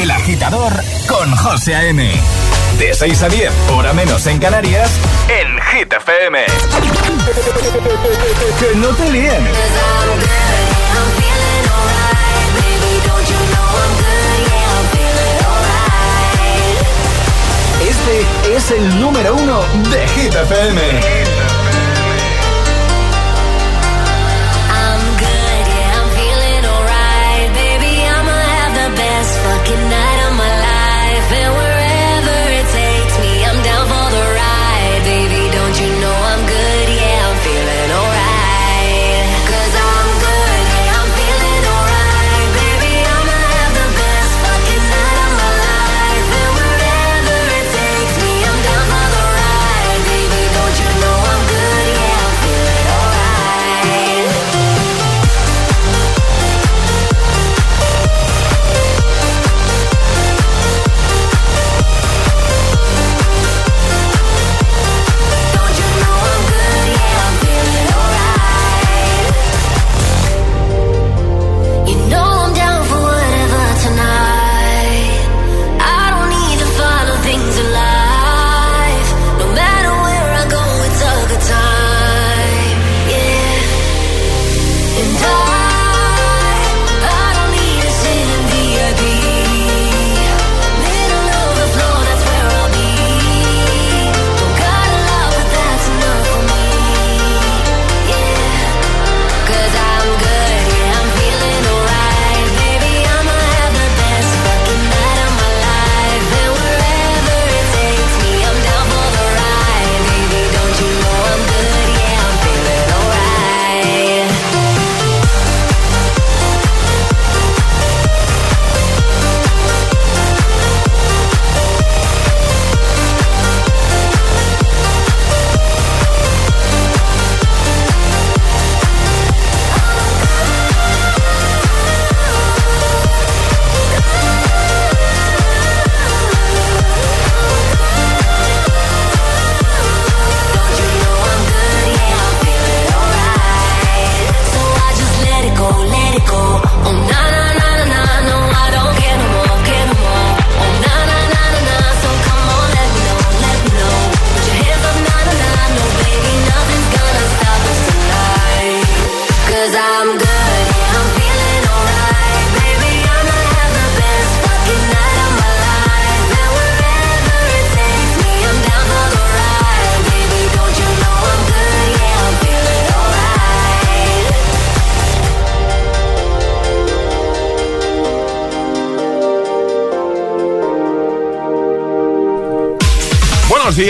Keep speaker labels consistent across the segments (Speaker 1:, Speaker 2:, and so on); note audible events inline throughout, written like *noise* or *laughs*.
Speaker 1: El agitador con José A.M. De 6 a 10, hora menos en Canarias, en Hit FM. que no te líen. Este es el número uno de Hit FM.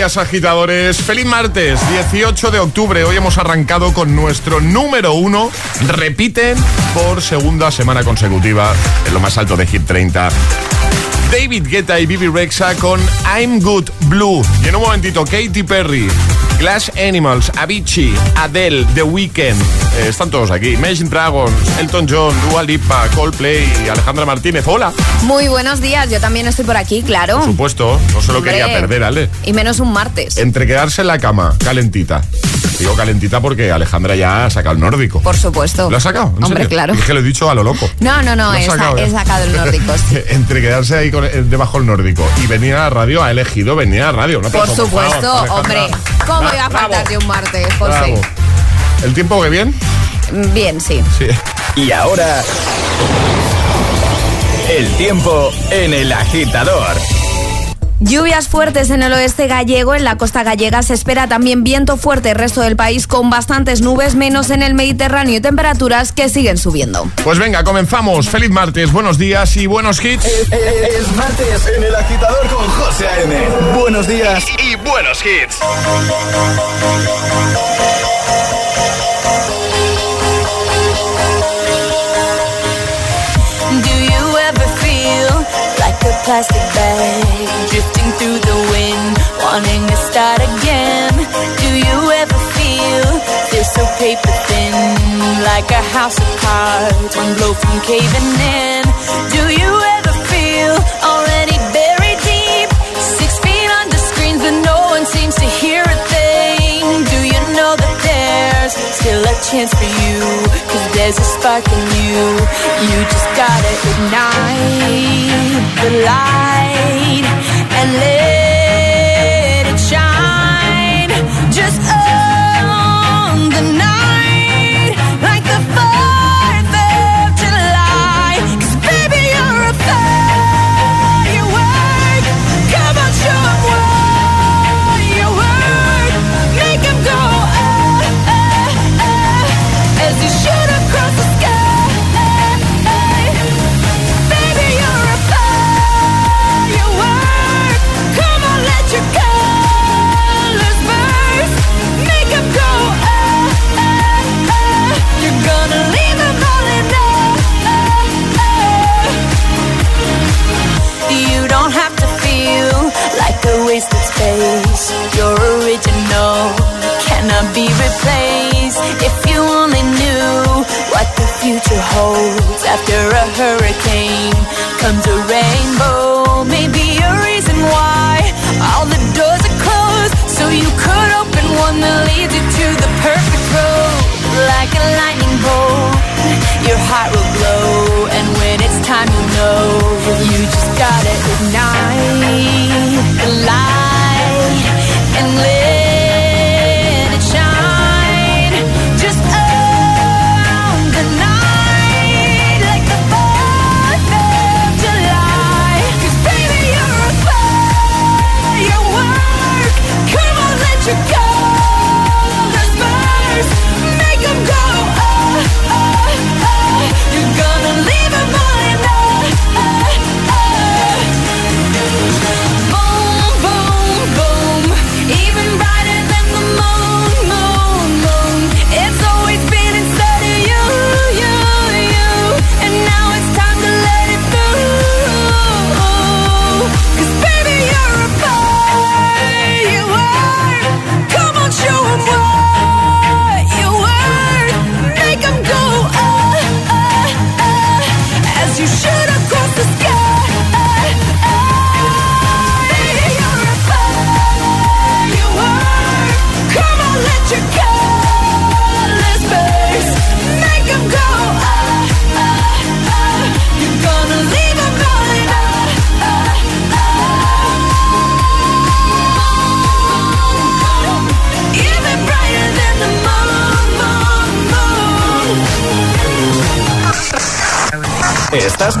Speaker 2: Agitadores, feliz martes 18 de octubre, hoy hemos arrancado con nuestro número uno, repiten por segunda semana consecutiva en lo más alto de Hit 30. David Guetta y Bibi Rexa con I'm Good Blue. Y en un momentito, Katy Perry, Glass Animals, Avicii, Adele, The Weeknd. Eh, están todos aquí. Imagine Dragons, Elton John, Dua Lipa, Coldplay y Alejandra Martínez. Hola.
Speaker 3: Muy buenos días, yo también estoy por aquí, claro.
Speaker 2: Por supuesto, no se lo
Speaker 3: Hombre.
Speaker 2: quería perder, Ale.
Speaker 3: Y menos un martes.
Speaker 2: Entre quedarse en la cama, calentita. Digo calentita porque Alejandra ya ha sacado el nórdico.
Speaker 3: Por supuesto.
Speaker 2: ¿Lo has sacado? ¿En
Speaker 3: Hombre,
Speaker 2: serio?
Speaker 3: claro.
Speaker 2: Es que lo he dicho a lo loco.
Speaker 3: No, no, no, he, sa-
Speaker 2: sacado,
Speaker 3: he
Speaker 2: ¿eh?
Speaker 3: sacado el nórdico. sí. *laughs*
Speaker 2: Entre quedarse ahí con- eh, debajo del nórdico y venir a la radio, ha elegido venir a la radio. Un
Speaker 3: Por supuesto,
Speaker 2: favor,
Speaker 3: hombre. ¿Cómo iba a faltar de un martes, José?
Speaker 2: bravo. ¿El tiempo que bien?
Speaker 3: Bien, sí.
Speaker 2: Sí.
Speaker 1: Y ahora, el tiempo en el agitador.
Speaker 3: Lluvias fuertes en el oeste gallego, en la costa gallega se espera también viento fuerte el resto del país con bastantes nubes, menos en el Mediterráneo y temperaturas que siguen subiendo.
Speaker 2: Pues venga, comenzamos. Feliz martes, buenos días y buenos hits.
Speaker 1: Es martes en el agitador con José A.M. Buenos días
Speaker 2: Y buenos hits.
Speaker 4: plastic bag Drifting through the wind Wanting to start again. Do you ever feel
Speaker 5: This so paper thin Like a house of cards One blow from caving in? Do you ever feel Already buried deep Six feet under screens But no one seems to hear still a chance for you. Cause there's a spark in you. You just gotta ignite the light and let it shine. Just.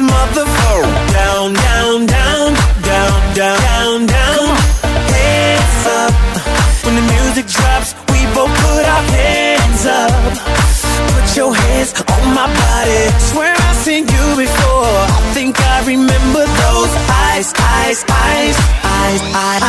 Speaker 6: this motherfucker down, down, down, down, down, down, down. Hands up. When the music drops, we both put our hands up. Put your hands on my body. Swear I've seen you before. I think I remember those eyes, eyes, eyes, eyes, eyes.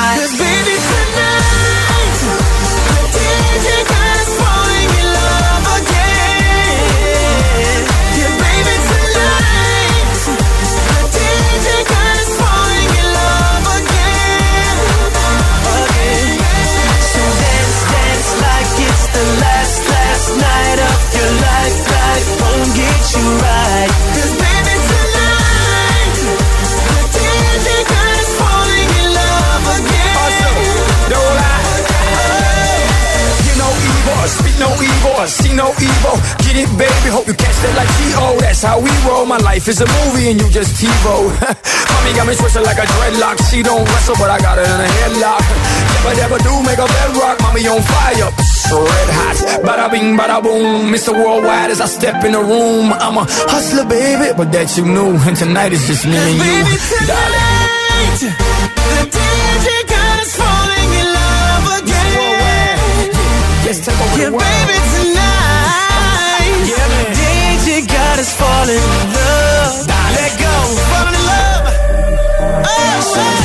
Speaker 7: I see no evil. Get it, baby. Hope you catch that like T.O. That's how we roll. My life is a movie and you just T-Roll. *laughs* Mommy got me twisted like a dreadlock. She don't wrestle, but I got her in a headlock. Never, never do make a bedrock. Mommy on fire. Red hot. Bada bing, bada boom. Mr. Worldwide as I step in the room. I'm a hustler, baby. But that you knew. And tonight it's just me and you. Baby, tonight,
Speaker 8: the DJ God is falling in love again.
Speaker 7: Yes, take over
Speaker 8: yeah,
Speaker 7: the world.
Speaker 8: baby, tonight. is falling in love. Let go, falling in love. Oh,
Speaker 6: oh.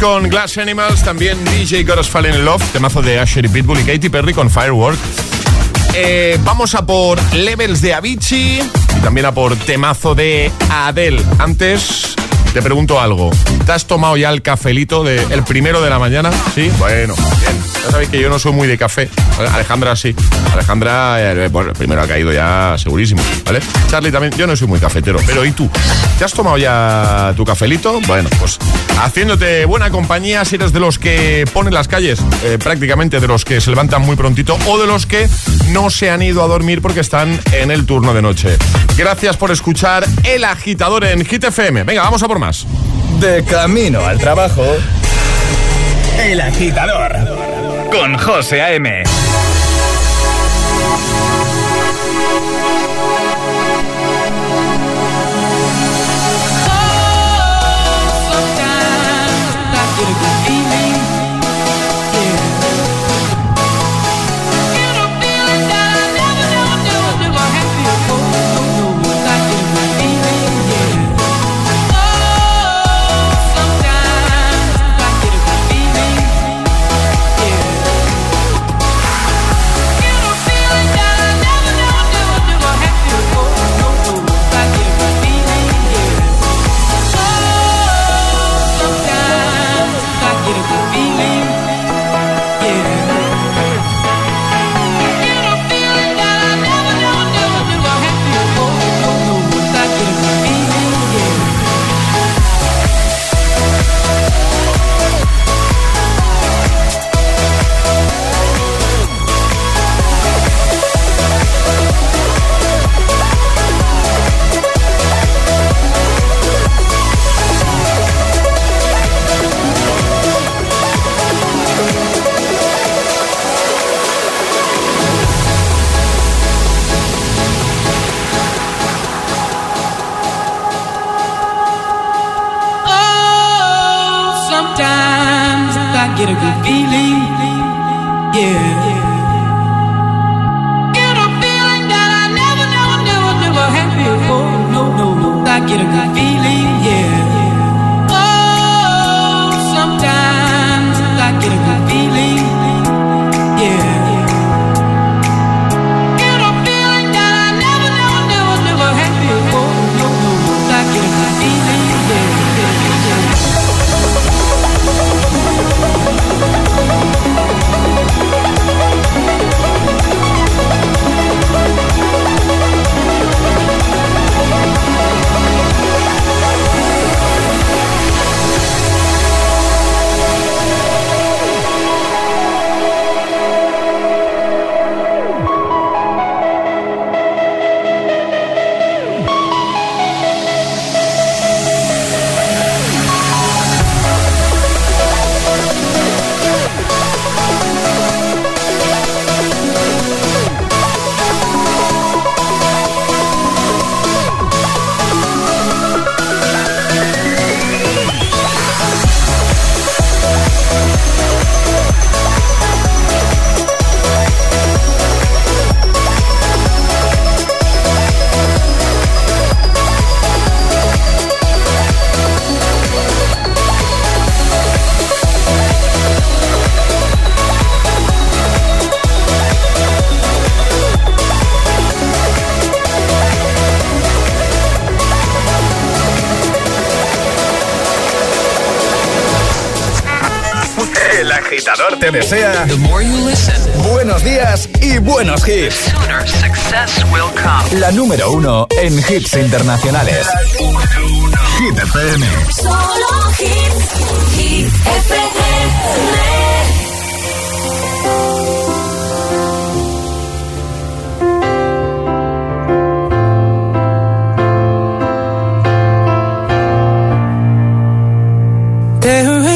Speaker 6: Con
Speaker 2: Glass Animals, también DJ Got Us Fallen in Love, temazo de Asher y Pitbull y Katy Perry con Firework. Eh, vamos a por Levels de Avicii y también a por temazo de Adele. Antes te pregunto algo, ¿te has tomado ya el cafelito del de, primero de la mañana? Sí, bueno, bien. Ya sabéis que yo no soy muy de café. Alejandra sí. Alejandra, eh, bueno, primero ha caído ya segurísimo, ¿vale? Charlie también, yo no soy muy cafetero, pero ¿y tú? ¿Te has tomado ya tu cafelito? Bueno, pues haciéndote buena compañía si eres de los que ponen las calles, eh, prácticamente de los que se levantan muy prontito o de los que no se han ido a dormir porque están en el turno de noche. Gracias por escuchar El Agitador en Hit FM. Venga, vamos a por más.
Speaker 9: De camino al trabajo. El Agitador. Con José A.M.
Speaker 5: get a good feeling. Yeah. Get a feeling that I never, never, never, never had before. No, no, no. I get a good feeling.
Speaker 9: El agitador te desea buenos días y buenos hits. La número uno en hits internacionales. Hit FM.
Speaker 10: Solo hits, hits FM.
Speaker 5: There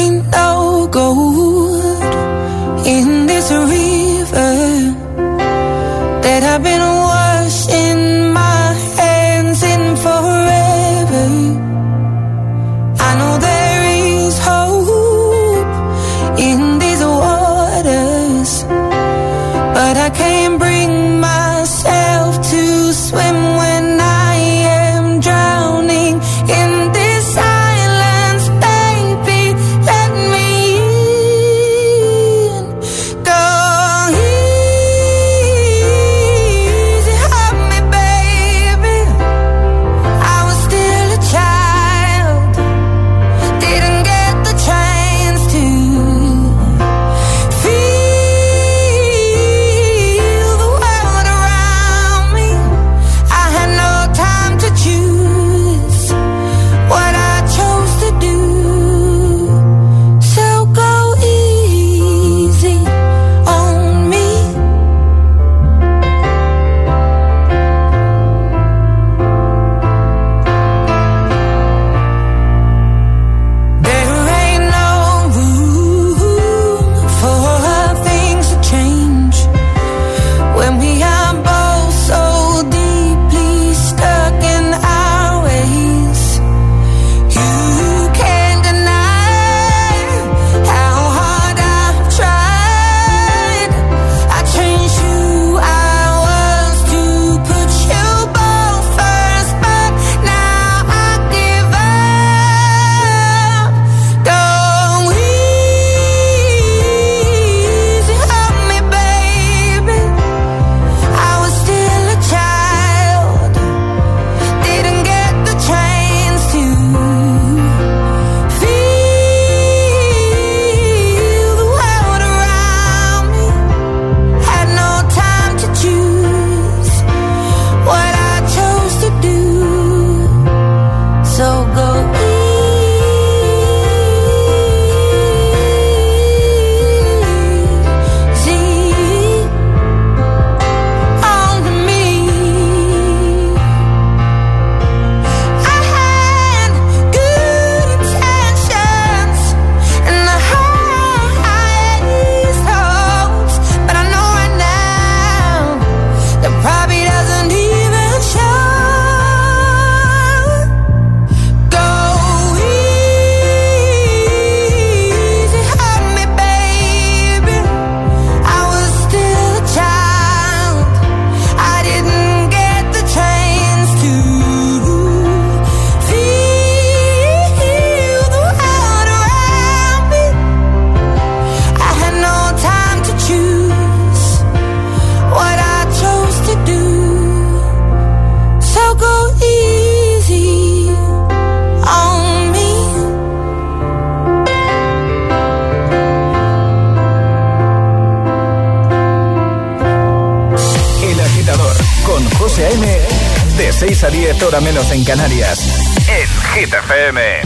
Speaker 9: 6 a 10, hora menos en Canarias. En Hit FM.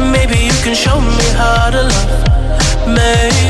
Speaker 6: Maybe you can show me how to love. Maybe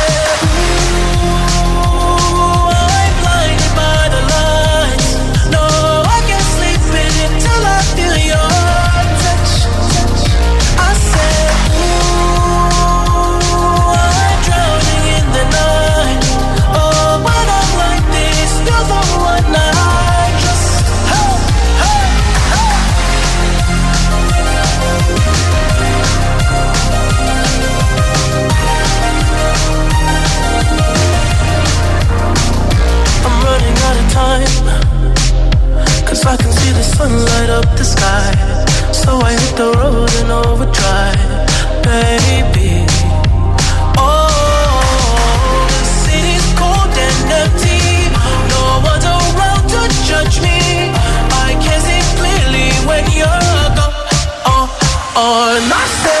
Speaker 6: sky. So I hit the road and overdrive, baby. Oh, the city's cold and empty. No around to judge me. I can see clearly when you're gone. Oh, oh, said,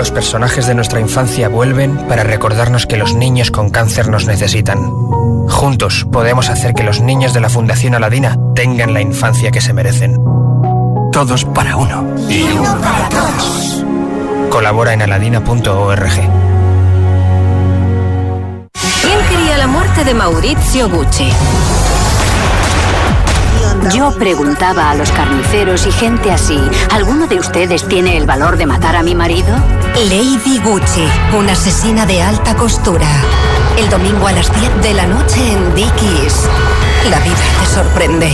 Speaker 11: Los personajes de nuestra infancia vuelven para recordarnos que los niños con cáncer nos necesitan. Juntos podemos hacer que los niños de la Fundación Aladina tengan la infancia que se merecen. Todos para uno.
Speaker 12: Y uno para todos.
Speaker 11: Colabora en aladina.org.
Speaker 5: ¿Quién quería la muerte de Maurizio Gucci?
Speaker 13: Yo preguntaba a los carniceros y gente así, ¿alguno de ustedes tiene el valor de matar a mi marido?
Speaker 5: Lady Gucci, una asesina de alta costura. El domingo a las 10 de la noche en Dickies. La vida te sorprende.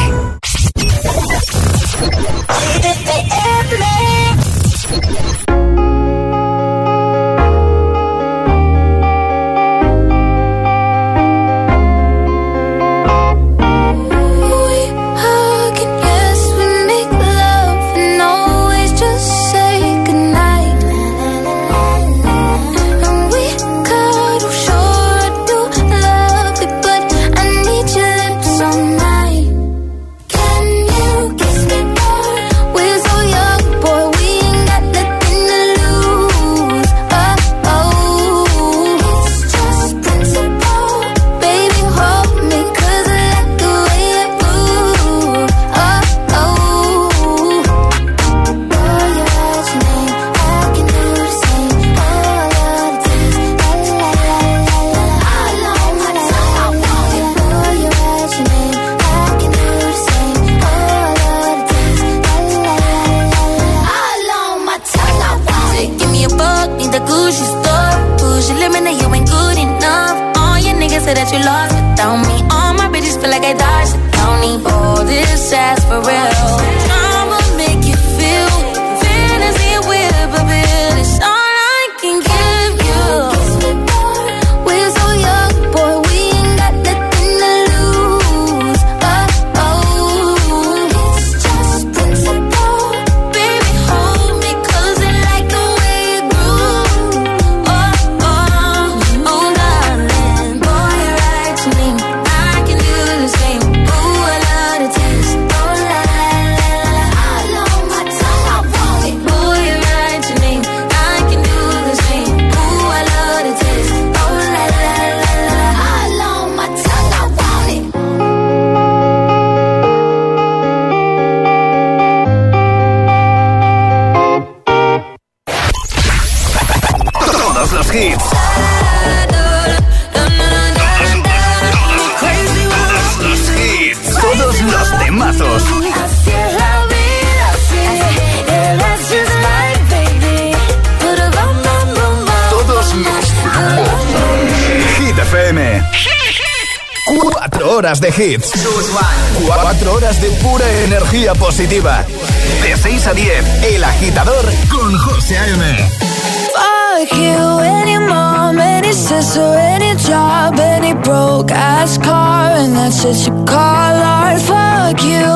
Speaker 1: Horas de hits. Cuatro horas de pura energía positiva. De 6 a 10, El Agitador con José A.M.
Speaker 5: Fuck you, any mom, any sister, any job, any broke ass car, and that's what you call art. Fuck you,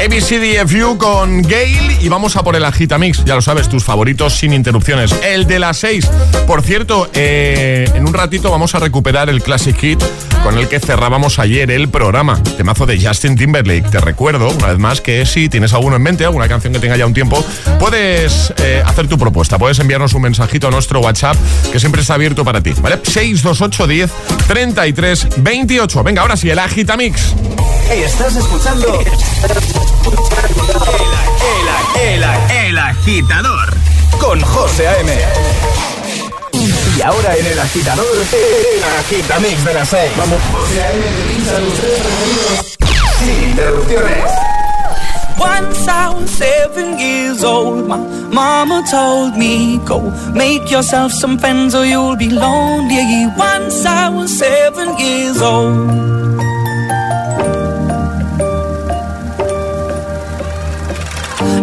Speaker 2: ABCDFU con Gail y vamos a por el Agitamix. Ya lo sabes, tus favoritos sin interrupciones. El de las 6. Por cierto, eh, en un ratito vamos a recuperar el Classic Hit con el que cerrábamos ayer el programa. Temazo de Justin Timberlake. Te recuerdo, una vez más, que si tienes alguno en mente, alguna canción que tenga ya un tiempo, puedes eh, hacer tu propuesta. Puedes enviarnos un mensajito a nuestro WhatsApp, que siempre está abierto para ti. ¿Vale? 628 10 33 28. Venga, ahora sí, el Agitamix.
Speaker 1: Estás escuchando *laughs* el, el, el, agitador con José A.M. Y ahora en el agitador, el agitamix de las 6. Vamos, José A.M. sin interrupciones.
Speaker 14: Once I was seven years old, my mama told me, Go make yourself some friends or you'll be lonely. Once I was seven years old.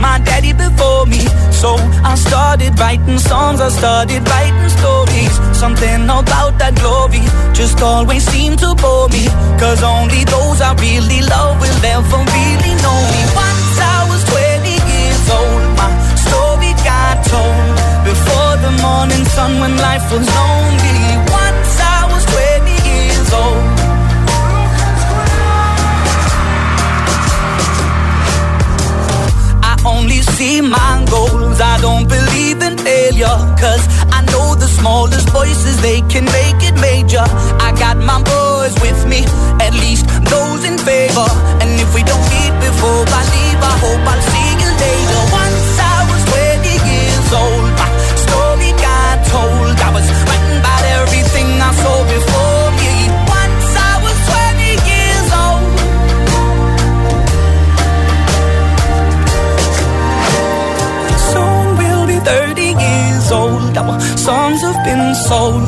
Speaker 14: My daddy before me. So I started writing songs, I started writing stories. Something about that glory just always seemed to bore me. Cause only those I really love will ever voices, they can make it major. I got my boys with me, at least those in favor. And if we don't meet before I leave, I hope I'll see you later. Once I was 20 years old, my story got told. I was writing about everything I saw before me. Once I was 20 years old. Soon we'll be 30 years old. Our songs have been sold.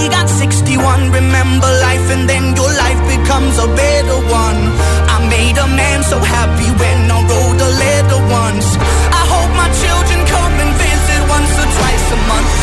Speaker 14: daddy got 61. Remember life, and then your life becomes a better one. I made a man so happy when I wrote a letter once. I hope my children come and visit once or twice a month.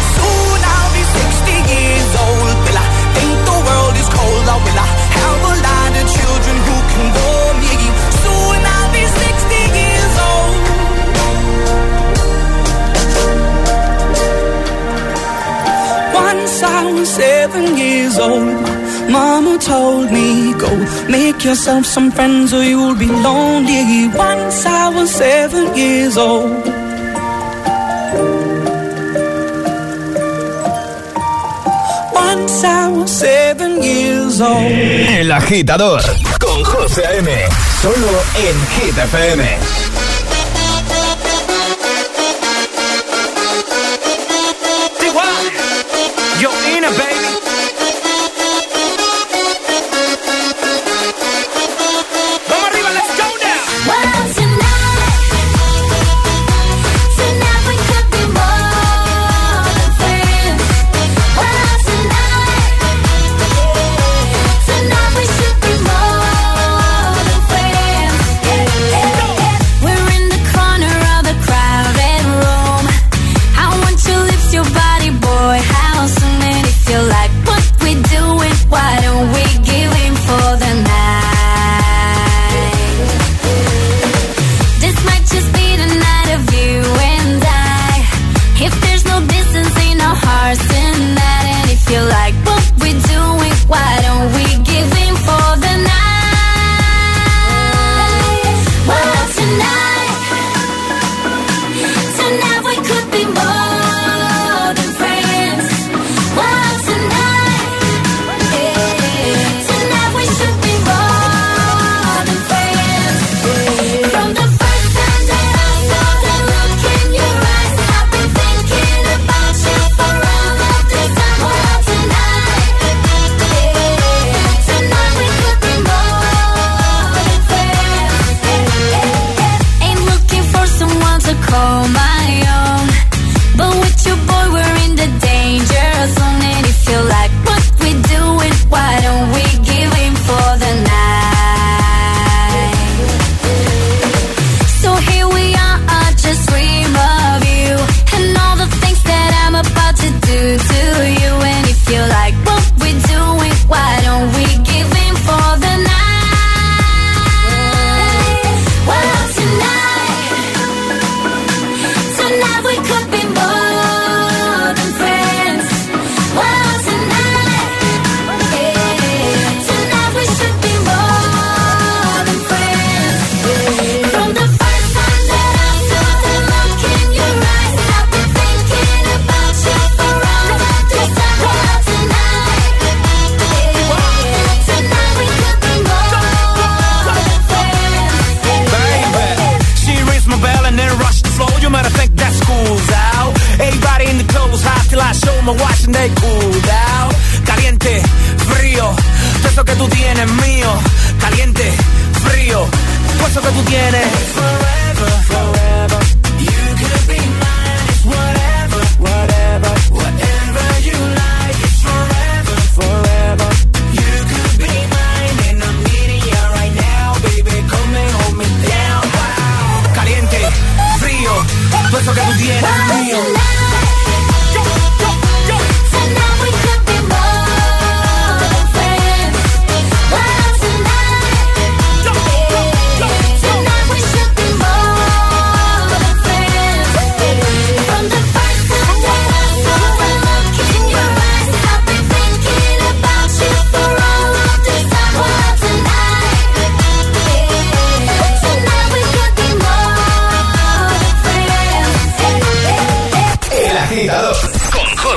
Speaker 14: Was seven years old, mama told me, Go make yourself some friends or you'll be lonely. Once I was seven years old. Once I was seven years old.
Speaker 1: El agitador con José A.M. Solo en Hit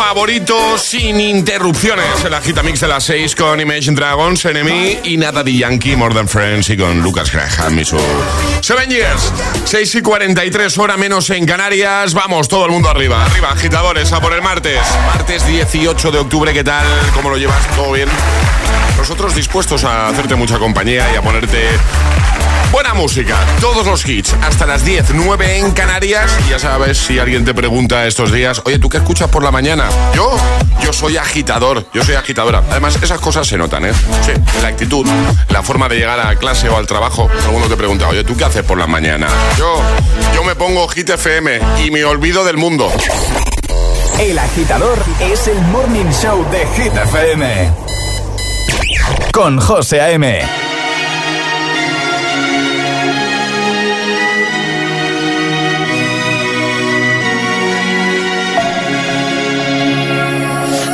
Speaker 2: Tus favoritos sin interrupciones. El agitamix de las 6 con Imagine Dragons, Enemy y nada de Yankee, More Than Friends y con Lucas Graham y su Seven Years. 6 y 43, hora menos en Canarias. Vamos, todo el mundo arriba. Arriba, agitadores, a por el martes. Martes 18 de octubre, ¿qué tal? ¿Cómo lo llevas? ¿Todo bien? Nosotros dispuestos a hacerte mucha compañía y a ponerte buena música. Todos los hits, hasta las 10, 9 en Canarias. Ya sabes, si alguien te pregunta estos días, oye, ¿tú qué escuchas por la mañana? Yo, yo soy agitador, yo soy agitadora. Además, esas cosas se notan, ¿eh? Sí, la actitud, la forma de llegar a clase o al trabajo. Alguno te pregunta, oye, ¿tú qué haces por la mañana? Yo, yo me pongo Hit FM y me olvido del mundo.
Speaker 9: El agitador es el morning show de Hit FM. Con José A.M.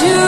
Speaker 5: you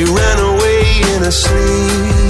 Speaker 9: You ran away in a
Speaker 6: sleep.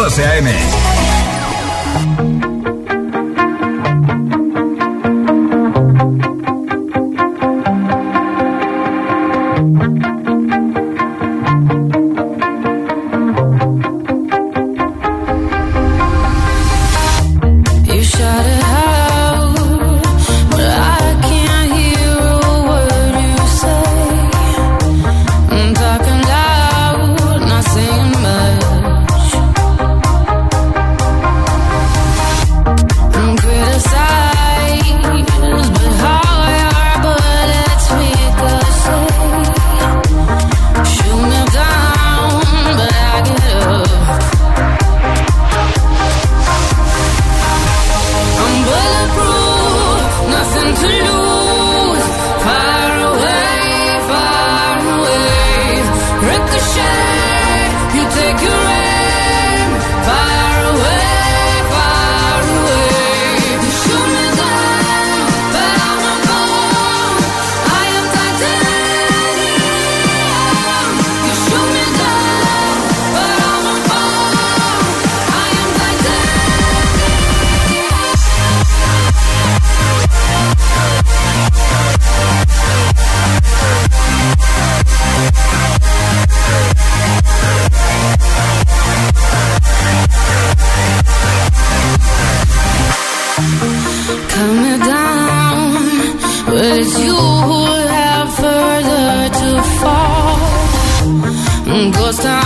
Speaker 6: José A.M.
Speaker 5: Hum, gostar.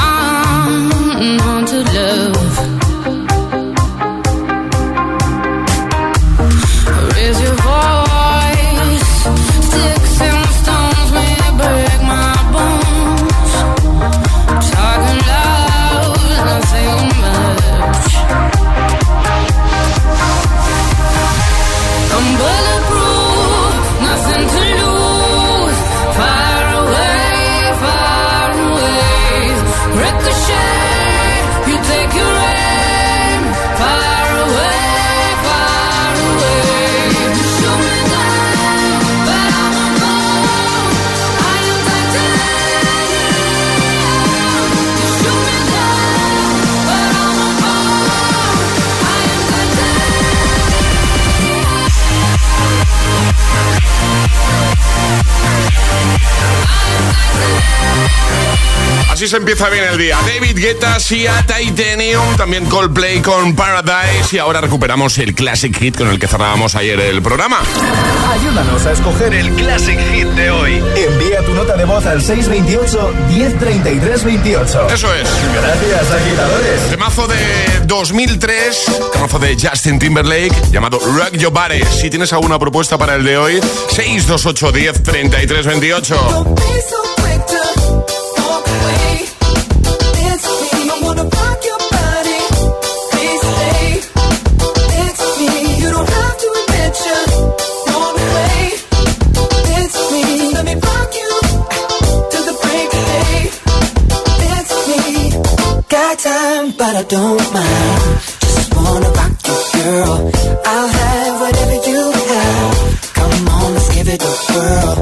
Speaker 2: Así se empieza bien el día. David Guetta, Sia, Titanium, también Coldplay con Paradise y ahora recuperamos el Classic Hit con el que cerrábamos ayer el programa.
Speaker 9: Ayúdanos a escoger el Classic Hit de hoy. Envía tu nota de voz al 628-103328.
Speaker 2: Eso es.
Speaker 9: Gracias, agitadores.
Speaker 2: Temazo de 2003, temazo de Justin Timberlake llamado Rock Your Body. Si tienes alguna propuesta para el de hoy, 628 10 33 28.
Speaker 6: don't mind. Just wanna rock you, girl. I'll have whatever you have. Come on, let's give it a whirl.